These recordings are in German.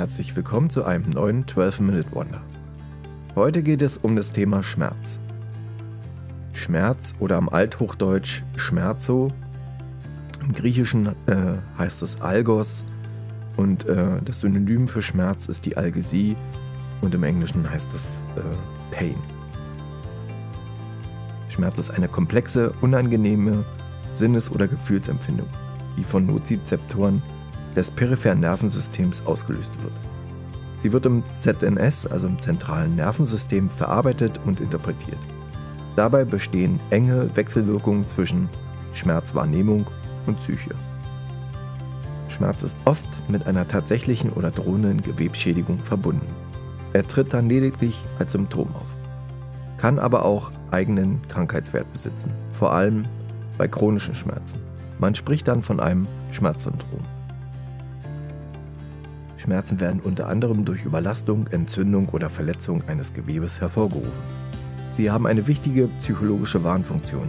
Herzlich willkommen zu einem neuen 12-Minute Wonder. Heute geht es um das Thema Schmerz. Schmerz oder am Althochdeutsch Schmerzo. Im Griechischen äh, heißt es Algos und äh, das Synonym für Schmerz ist die Algesie und im Englischen heißt es äh, Pain. Schmerz ist eine komplexe, unangenehme Sinnes- oder Gefühlsempfindung, die von Nozizeptoren des peripheren Nervensystems ausgelöst wird. Sie wird im ZNS, also im zentralen Nervensystem, verarbeitet und interpretiert. Dabei bestehen enge Wechselwirkungen zwischen Schmerzwahrnehmung und Psyche. Schmerz ist oft mit einer tatsächlichen oder drohenden Gewebsschädigung verbunden. Er tritt dann lediglich als Symptom auf, kann aber auch eigenen Krankheitswert besitzen, vor allem bei chronischen Schmerzen. Man spricht dann von einem Schmerzsyndrom. Schmerzen werden unter anderem durch Überlastung, Entzündung oder Verletzung eines Gewebes hervorgerufen. Sie haben eine wichtige psychologische Warnfunktion,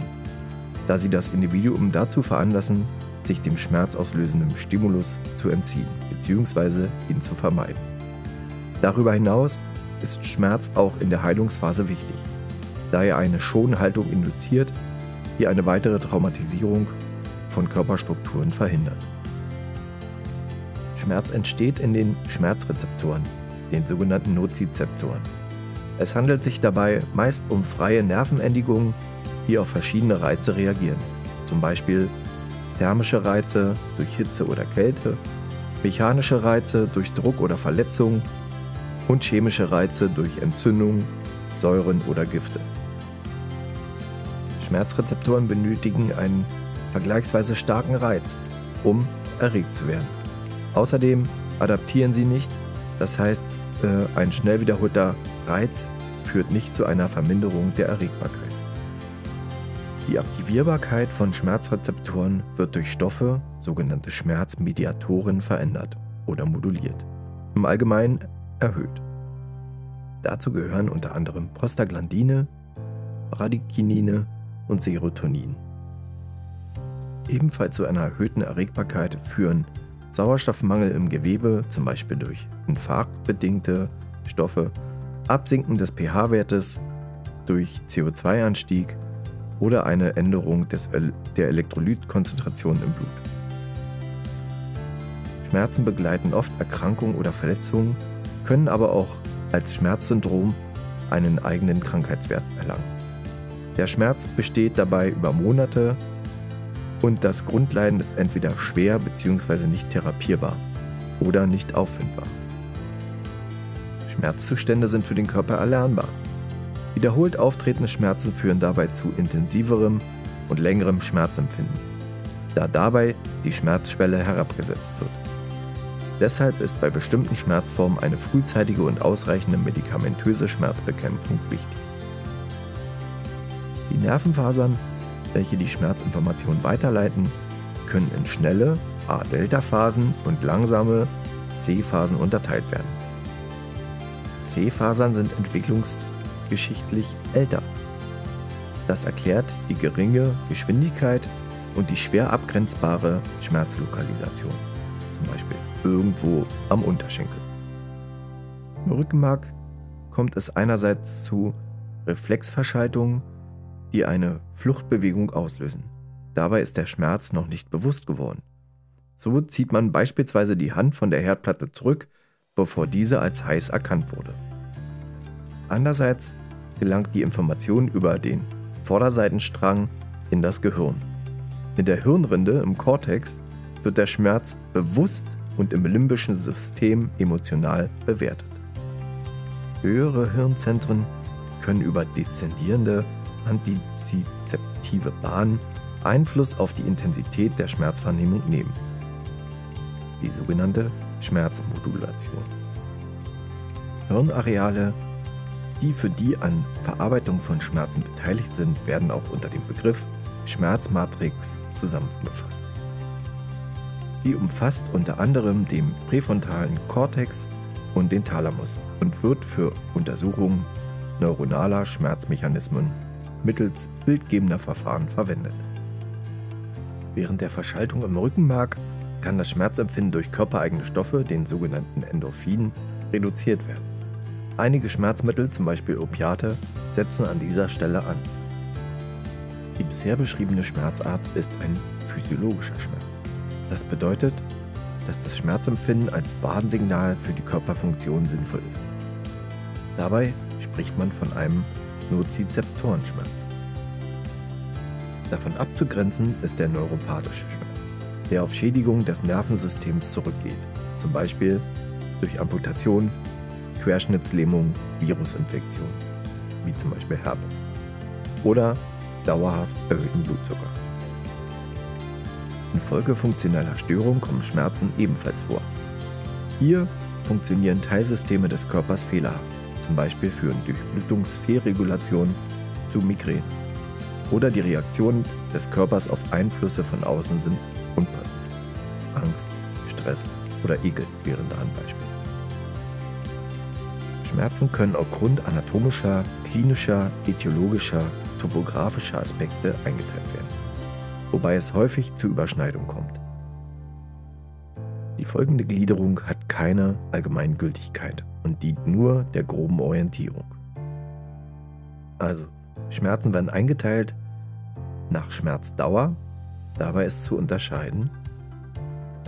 da sie das Individuum dazu veranlassen, sich dem schmerzauslösenden Stimulus zu entziehen bzw. ihn zu vermeiden. Darüber hinaus ist Schmerz auch in der Heilungsphase wichtig, da er eine Schonhaltung induziert, die eine weitere Traumatisierung von Körperstrukturen verhindert. Schmerz entsteht in den Schmerzrezeptoren, den sogenannten Nozizeptoren. Es handelt sich dabei meist um freie Nervenendigungen, die auf verschiedene Reize reagieren, zum Beispiel thermische Reize durch Hitze oder Kälte, mechanische Reize durch Druck oder Verletzung und chemische Reize durch Entzündung, Säuren oder Gifte. Schmerzrezeptoren benötigen einen vergleichsweise starken Reiz, um erregt zu werden. Außerdem adaptieren sie nicht, das heißt, äh, ein schnell wiederholter Reiz führt nicht zu einer Verminderung der Erregbarkeit. Die Aktivierbarkeit von Schmerzrezeptoren wird durch Stoffe, sogenannte Schmerzmediatoren, verändert oder moduliert, im Allgemeinen erhöht. Dazu gehören unter anderem Prostaglandine, Bradykinine und Serotonin. Ebenfalls zu einer erhöhten Erregbarkeit führen Sauerstoffmangel im Gewebe, zum Beispiel durch infarktbedingte Stoffe, Absinken des pH-Wertes durch CO2-Anstieg oder eine Änderung des, der Elektrolytkonzentration im Blut. Schmerzen begleiten oft Erkrankungen oder Verletzungen, können aber auch als Schmerzsyndrom einen eigenen Krankheitswert erlangen. Der Schmerz besteht dabei über Monate und das Grundleiden ist entweder schwer bzw. nicht therapierbar oder nicht auffindbar. Schmerzzustände sind für den Körper erlernbar. Wiederholt auftretende Schmerzen führen dabei zu intensiverem und längerem Schmerzempfinden, da dabei die Schmerzschwelle herabgesetzt wird. Deshalb ist bei bestimmten Schmerzformen eine frühzeitige und ausreichende medikamentöse Schmerzbekämpfung wichtig. Die Nervenfasern welche die Schmerzinformation weiterleiten, können in schnelle A-Delta-Phasen und langsame C-Phasen unterteilt werden. C-Fasern sind entwicklungsgeschichtlich älter. Das erklärt die geringe Geschwindigkeit und die schwer abgrenzbare Schmerzlokalisation, zum Beispiel irgendwo am Unterschenkel. Im Rückenmark kommt es einerseits zu Reflexverschaltungen die eine Fluchtbewegung auslösen. Dabei ist der Schmerz noch nicht bewusst geworden. So zieht man beispielsweise die Hand von der Herdplatte zurück, bevor diese als heiß erkannt wurde. Andererseits gelangt die Information über den Vorderseitenstrang in das Gehirn. In der Hirnrinde im Kortex wird der Schmerz bewusst und im limbischen System emotional bewertet. Höhere Hirnzentren können über dezendierende antizizeptive Bahnen Einfluss auf die Intensität der Schmerzwahrnehmung nehmen. Die sogenannte Schmerzmodulation. Hirnareale, die für die an Verarbeitung von Schmerzen beteiligt sind, werden auch unter dem Begriff Schmerzmatrix zusammengefasst. Sie umfasst unter anderem den präfrontalen Kortex und den Thalamus und wird für Untersuchungen neuronaler Schmerzmechanismen mittels bildgebender Verfahren verwendet. Während der Verschaltung im Rückenmark kann das Schmerzempfinden durch körpereigene Stoffe, den sogenannten Endorphinen, reduziert werden. Einige Schmerzmittel, zum Beispiel Opiate, setzen an dieser Stelle an. Die bisher beschriebene Schmerzart ist ein physiologischer Schmerz. Das bedeutet, dass das Schmerzempfinden als Warnsignal für die Körperfunktion sinnvoll ist. Dabei spricht man von einem Nozizeptorenschmerz. Davon abzugrenzen ist der neuropathische Schmerz, der auf Schädigung des Nervensystems zurückgeht, zum Beispiel durch Amputation, Querschnittslähmung, Virusinfektion, wie zum Beispiel Herpes, oder dauerhaft erhöhten Blutzucker. Infolge funktioneller Störung kommen Schmerzen ebenfalls vor. Hier funktionieren Teilsysteme des Körpers fehlerhaft, zum Beispiel führen Durchblutungsfehlregulation zu Migräne. Oder die Reaktionen des Körpers auf Einflüsse von außen sind unpassend. Angst, Stress oder Ekel wären da ein Beispiel. Schmerzen können aufgrund anatomischer, klinischer, etiologischer, topografischer Aspekte eingeteilt werden, wobei es häufig zu Überschneidungen kommt. Die folgende Gliederung hat keine Allgemeingültigkeit und dient nur der groben Orientierung. Also, Schmerzen werden eingeteilt nach Schmerzdauer. Dabei ist zu unterscheiden.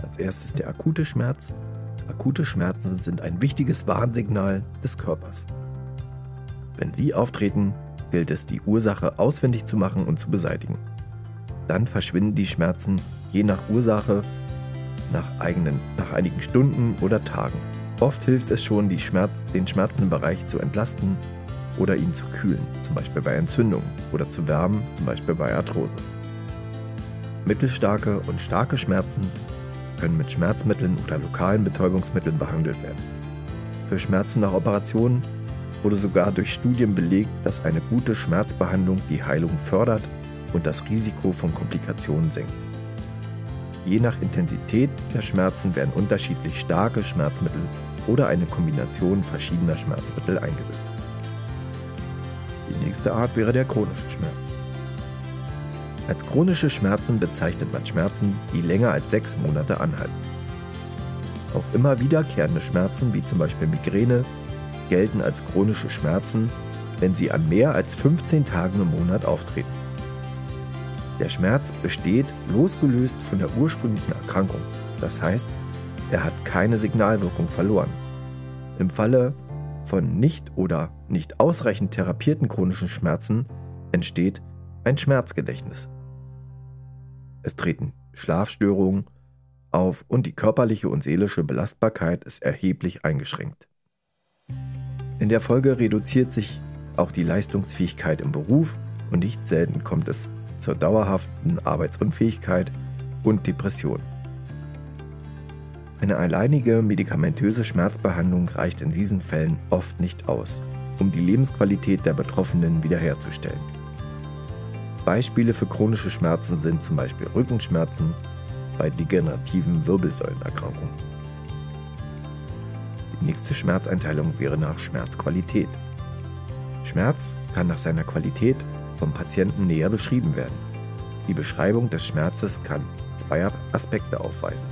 Als erstes der akute Schmerz. Akute Schmerzen sind ein wichtiges Warnsignal des Körpers. Wenn sie auftreten, gilt es, die Ursache ausfindig zu machen und zu beseitigen. Dann verschwinden die Schmerzen je nach Ursache nach, eigenen, nach einigen Stunden oder Tagen. Oft hilft es schon, Schmerz, den schmerzenden Bereich zu entlasten oder ihn zu kühlen, zum Beispiel bei Entzündung, oder zu wärmen, zum Beispiel bei Arthrose. Mittelstarke und starke Schmerzen können mit Schmerzmitteln oder lokalen Betäubungsmitteln behandelt werden. Für Schmerzen nach Operationen wurde sogar durch Studien belegt, dass eine gute Schmerzbehandlung die Heilung fördert und das Risiko von Komplikationen senkt. Je nach Intensität der Schmerzen werden unterschiedlich starke Schmerzmittel oder eine Kombination verschiedener Schmerzmittel eingesetzt. Die nächste Art wäre der chronische Schmerz. Als chronische Schmerzen bezeichnet man Schmerzen, die länger als sechs Monate anhalten. Auch immer wiederkehrende Schmerzen, wie zum Beispiel Migräne, gelten als chronische Schmerzen, wenn sie an mehr als 15 Tagen im Monat auftreten. Der Schmerz besteht losgelöst von der ursprünglichen Erkrankung. Das heißt, er hat keine Signalwirkung verloren. Im Falle von nicht oder nicht ausreichend therapierten chronischen Schmerzen entsteht ein Schmerzgedächtnis. Es treten Schlafstörungen auf und die körperliche und seelische Belastbarkeit ist erheblich eingeschränkt. In der Folge reduziert sich auch die Leistungsfähigkeit im Beruf und nicht selten kommt es zur dauerhaften Arbeitsunfähigkeit und Depression. Eine alleinige medikamentöse Schmerzbehandlung reicht in diesen Fällen oft nicht aus, um die Lebensqualität der Betroffenen wiederherzustellen. Beispiele für chronische Schmerzen sind zum Beispiel Rückenschmerzen bei degenerativen Wirbelsäulenerkrankungen. Die nächste Schmerzeinteilung wäre nach Schmerzqualität. Schmerz kann nach seiner Qualität vom Patienten näher beschrieben werden. Die Beschreibung des Schmerzes kann zwei Aspekte aufweisen.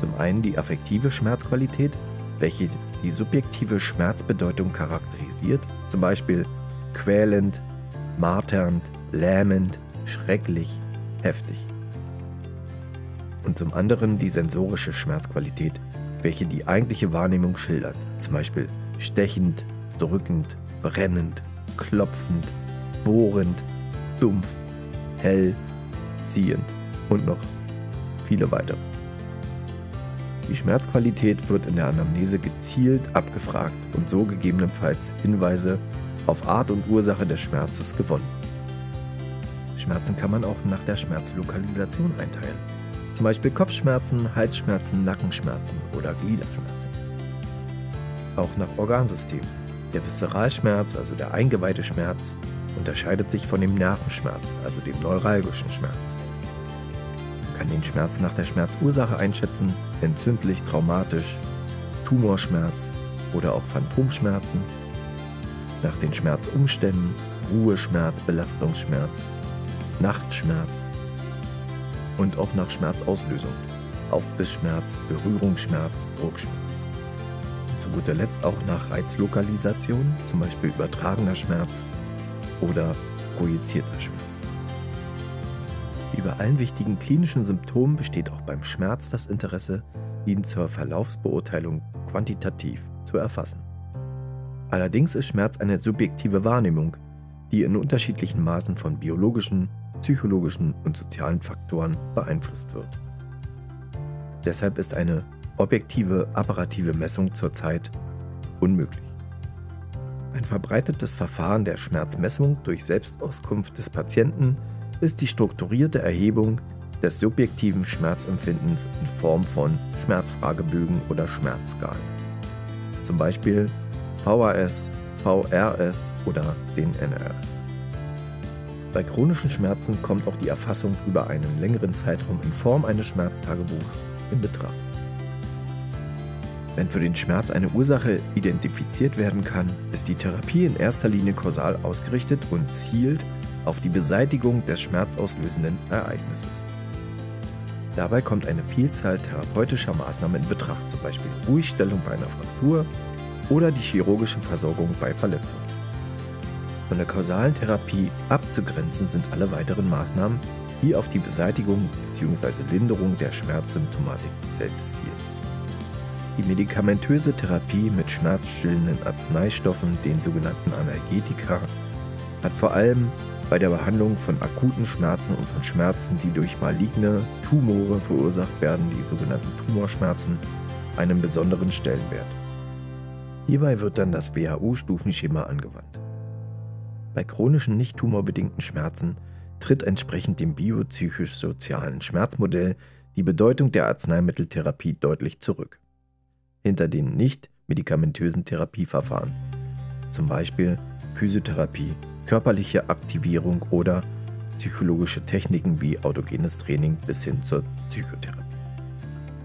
Zum einen die affektive Schmerzqualität, welche die subjektive Schmerzbedeutung charakterisiert, zum Beispiel quälend, marternd, lähmend, schrecklich, heftig. Und zum anderen die sensorische Schmerzqualität, welche die eigentliche Wahrnehmung schildert, zum Beispiel stechend, drückend, brennend, klopfend, bohrend, dumpf, hell, ziehend und noch viele weitere. Die Schmerzqualität wird in der Anamnese gezielt abgefragt und so gegebenenfalls Hinweise auf Art und Ursache des Schmerzes gewonnen. Schmerzen kann man auch nach der Schmerzlokalisation einteilen. Zum Beispiel Kopfschmerzen, Halsschmerzen, Nackenschmerzen oder Gliederschmerzen. Auch nach Organsystem. Der Viszeralschmerz, also der eingeweihte Schmerz, unterscheidet sich von dem Nervenschmerz, also dem neuralgischen Schmerz. Kann den Schmerz nach der Schmerzursache einschätzen, entzündlich, traumatisch, Tumorschmerz oder auch Phantomschmerzen, nach den Schmerzumständen, Ruheschmerz, Belastungsschmerz, Nachtschmerz und auch nach Schmerzauslösung. Aufbissschmerz, Berührungsschmerz, Druckschmerz. Und zu guter Letzt auch nach Reizlokalisation, zum Beispiel übertragener Schmerz oder projizierter Schmerz. Wie bei allen wichtigen klinischen Symptomen besteht auch beim Schmerz das Interesse, ihn zur Verlaufsbeurteilung quantitativ zu erfassen. Allerdings ist Schmerz eine subjektive Wahrnehmung, die in unterschiedlichen Maßen von biologischen, psychologischen und sozialen Faktoren beeinflusst wird. Deshalb ist eine objektive apparative Messung zurzeit unmöglich. Ein verbreitetes Verfahren der Schmerzmessung durch Selbstauskunft des Patienten ist die strukturierte Erhebung des subjektiven Schmerzempfindens in Form von Schmerzfragebögen oder Schmerzskalen. Zum Beispiel VAS, VRS oder den NRS. Bei chronischen Schmerzen kommt auch die Erfassung über einen längeren Zeitraum in Form eines Schmerztagebuchs in Betracht. Wenn für den Schmerz eine Ursache identifiziert werden kann, ist die Therapie in erster Linie kausal ausgerichtet und zielt auf die Beseitigung des schmerzauslösenden Ereignisses. Dabei kommt eine Vielzahl therapeutischer Maßnahmen in Betracht, zum Beispiel Ruhigstellung bei einer Fraktur oder die chirurgische Versorgung bei Verletzungen. Von der kausalen Therapie abzugrenzen sind alle weiteren Maßnahmen, die auf die Beseitigung bzw. Linderung der Schmerzsymptomatik selbst zielen. Die medikamentöse Therapie mit schmerzstillenden Arzneistoffen, den sogenannten Analgetika, hat vor allem bei der Behandlung von akuten Schmerzen und von Schmerzen, die durch maligne Tumore verursacht werden, die sogenannten Tumorschmerzen, einen besonderen Stellenwert. Hierbei wird dann das WHO-Stufenschema angewandt. Bei chronischen nicht tumorbedingten Schmerzen tritt entsprechend dem biopsychisch-sozialen Schmerzmodell die Bedeutung der Arzneimitteltherapie deutlich zurück. Hinter den nicht medikamentösen Therapieverfahren, zum Beispiel Physiotherapie, körperliche Aktivierung oder psychologische Techniken wie autogenes Training bis hin zur Psychotherapie.